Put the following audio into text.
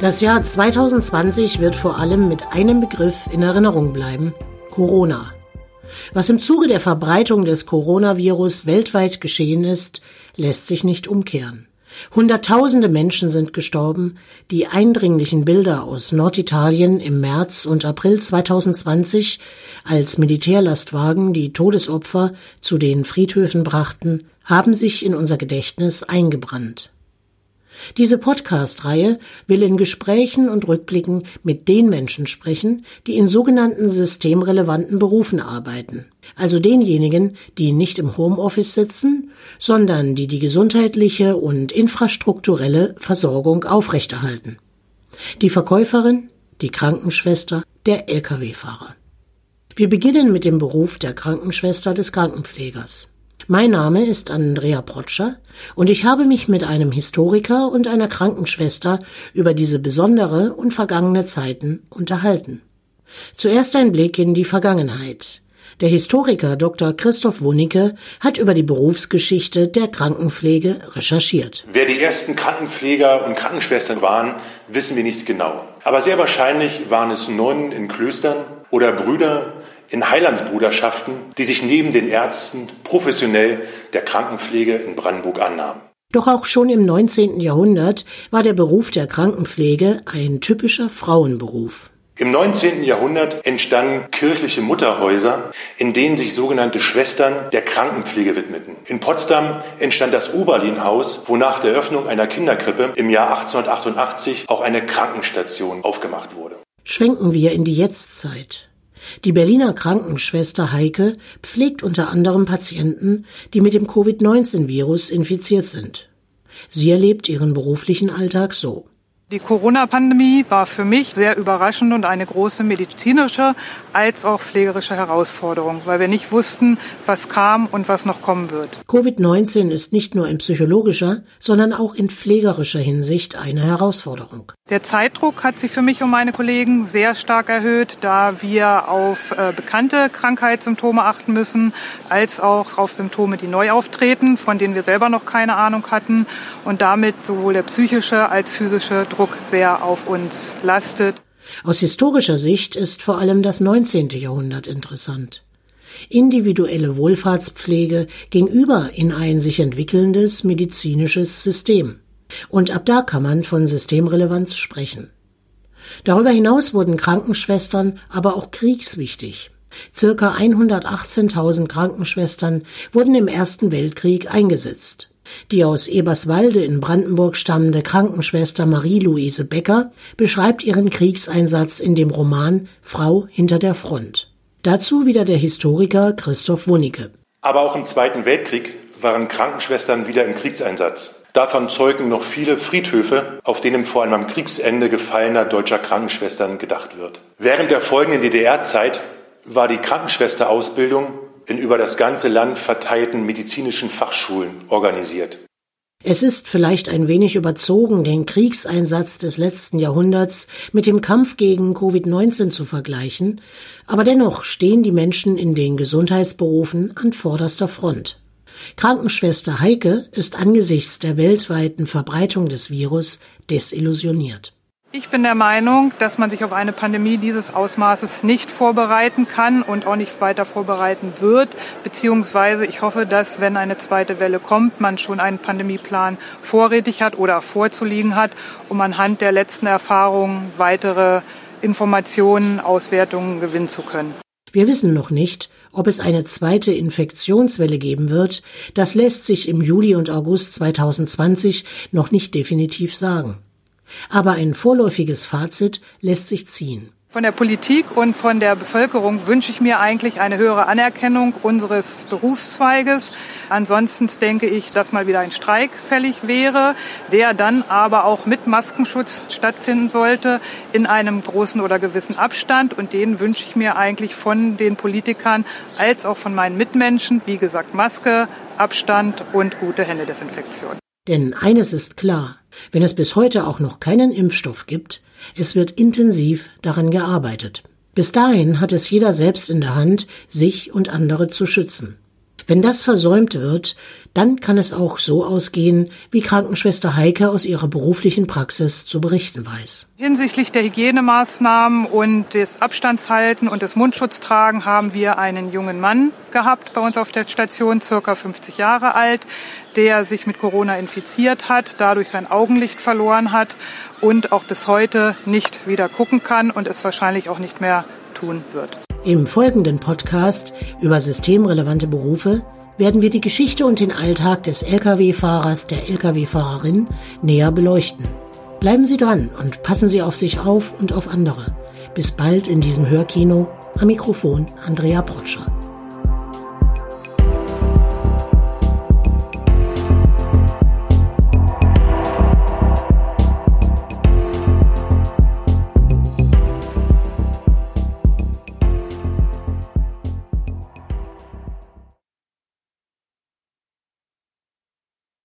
Das Jahr 2020 wird vor allem mit einem Begriff in Erinnerung bleiben, Corona. Was im Zuge der Verbreitung des Coronavirus weltweit geschehen ist, lässt sich nicht umkehren. Hunderttausende Menschen sind gestorben. Die eindringlichen Bilder aus Norditalien im März und April 2020, als Militärlastwagen die Todesopfer zu den Friedhöfen brachten, haben sich in unser Gedächtnis eingebrannt. Diese Podcast-Reihe will in Gesprächen und Rückblicken mit den Menschen sprechen, die in sogenannten systemrelevanten Berufen arbeiten. Also denjenigen, die nicht im Homeoffice sitzen, sondern die die gesundheitliche und infrastrukturelle Versorgung aufrechterhalten. Die Verkäuferin, die Krankenschwester, der Lkw-Fahrer. Wir beginnen mit dem Beruf der Krankenschwester des Krankenpflegers. Mein Name ist Andrea Protscher und ich habe mich mit einem Historiker und einer Krankenschwester über diese besondere und vergangene Zeiten unterhalten. Zuerst ein Blick in die Vergangenheit. Der Historiker Dr. Christoph Wunicke hat über die Berufsgeschichte der Krankenpflege recherchiert. Wer die ersten Krankenpfleger und Krankenschwestern waren, wissen wir nicht genau. Aber sehr wahrscheinlich waren es Nonnen in Klöstern oder Brüder in Heilandsbruderschaften, die sich neben den Ärzten professionell der Krankenpflege in Brandenburg annahmen. Doch auch schon im 19. Jahrhundert war der Beruf der Krankenpflege ein typischer Frauenberuf. Im 19. Jahrhundert entstanden kirchliche Mutterhäuser, in denen sich sogenannte Schwestern der Krankenpflege widmeten. In Potsdam entstand das Oberlinhaus, wo nach der Öffnung einer Kinderkrippe im Jahr 1888 auch eine Krankenstation aufgemacht wurde. Schwenken wir in die Jetztzeit. Die Berliner Krankenschwester Heike pflegt unter anderem Patienten, die mit dem Covid-19-Virus infiziert sind. Sie erlebt ihren beruflichen Alltag so. Die Corona-Pandemie war für mich sehr überraschend und eine große medizinische als auch pflegerische Herausforderung, weil wir nicht wussten, was kam und was noch kommen wird. Covid-19 ist nicht nur in psychologischer, sondern auch in pflegerischer Hinsicht eine Herausforderung. Der Zeitdruck hat sich für mich und meine Kollegen sehr stark erhöht, da wir auf äh, bekannte Krankheitssymptome achten müssen, als auch auf Symptome, die neu auftreten, von denen wir selber noch keine Ahnung hatten und damit sowohl der psychische als physische Druck Druck sehr auf uns lastet. Aus historischer Sicht ist vor allem das 19. Jahrhundert interessant. Individuelle Wohlfahrtspflege ging über in ein sich entwickelndes medizinisches System. Und ab da kann man von Systemrelevanz sprechen. Darüber hinaus wurden Krankenschwestern aber auch kriegswichtig. Circa 118.000 Krankenschwestern wurden im Ersten Weltkrieg eingesetzt. Die aus Eberswalde in Brandenburg stammende Krankenschwester Marie-Louise Becker beschreibt ihren Kriegseinsatz in dem Roman Frau hinter der Front. Dazu wieder der Historiker Christoph Wunicke. Aber auch im Zweiten Weltkrieg waren Krankenschwestern wieder im Kriegseinsatz. Davon zeugen noch viele Friedhöfe, auf denen vor allem am Kriegsende gefallener deutscher Krankenschwestern gedacht wird. Während der folgenden DDR-Zeit war die Krankenschwesterausbildung in über das ganze Land verteilten medizinischen Fachschulen organisiert. Es ist vielleicht ein wenig überzogen, den Kriegseinsatz des letzten Jahrhunderts mit dem Kampf gegen Covid-19 zu vergleichen, aber dennoch stehen die Menschen in den Gesundheitsberufen an vorderster Front. Krankenschwester Heike ist angesichts der weltweiten Verbreitung des Virus desillusioniert. Ich bin der Meinung, dass man sich auf eine Pandemie dieses Ausmaßes nicht vorbereiten kann und auch nicht weiter vorbereiten wird. Beziehungsweise ich hoffe, dass wenn eine zweite Welle kommt, man schon einen Pandemieplan vorrätig hat oder vorzuliegen hat, um anhand der letzten Erfahrungen weitere Informationen, Auswertungen gewinnen zu können. Wir wissen noch nicht, ob es eine zweite Infektionswelle geben wird. Das lässt sich im Juli und August 2020 noch nicht definitiv sagen. Aber ein vorläufiges Fazit lässt sich ziehen. Von der Politik und von der Bevölkerung wünsche ich mir eigentlich eine höhere Anerkennung unseres Berufszweiges. Ansonsten denke ich, dass mal wieder ein Streik fällig wäre, der dann aber auch mit Maskenschutz stattfinden sollte, in einem großen oder gewissen Abstand. Und den wünsche ich mir eigentlich von den Politikern als auch von meinen Mitmenschen. Wie gesagt, Maske, Abstand und gute Händedesinfektion. Denn eines ist klar, wenn es bis heute auch noch keinen Impfstoff gibt, es wird intensiv daran gearbeitet. Bis dahin hat es jeder selbst in der Hand, sich und andere zu schützen. Wenn das versäumt wird, dann kann es auch so ausgehen, wie Krankenschwester Heike aus ihrer beruflichen Praxis zu berichten weiß. Hinsichtlich der Hygienemaßnahmen und des Abstandshalten und des Mundschutztragen haben wir einen jungen Mann gehabt bei uns auf der Station, circa 50 Jahre alt, der sich mit Corona infiziert hat, dadurch sein Augenlicht verloren hat und auch bis heute nicht wieder gucken kann und es wahrscheinlich auch nicht mehr tun wird. Im folgenden Podcast über systemrelevante Berufe werden wir die Geschichte und den Alltag des Lkw-Fahrers, der Lkw-Fahrerin näher beleuchten. Bleiben Sie dran und passen Sie auf sich auf und auf andere. Bis bald in diesem Hörkino. Am Mikrofon Andrea Protscher.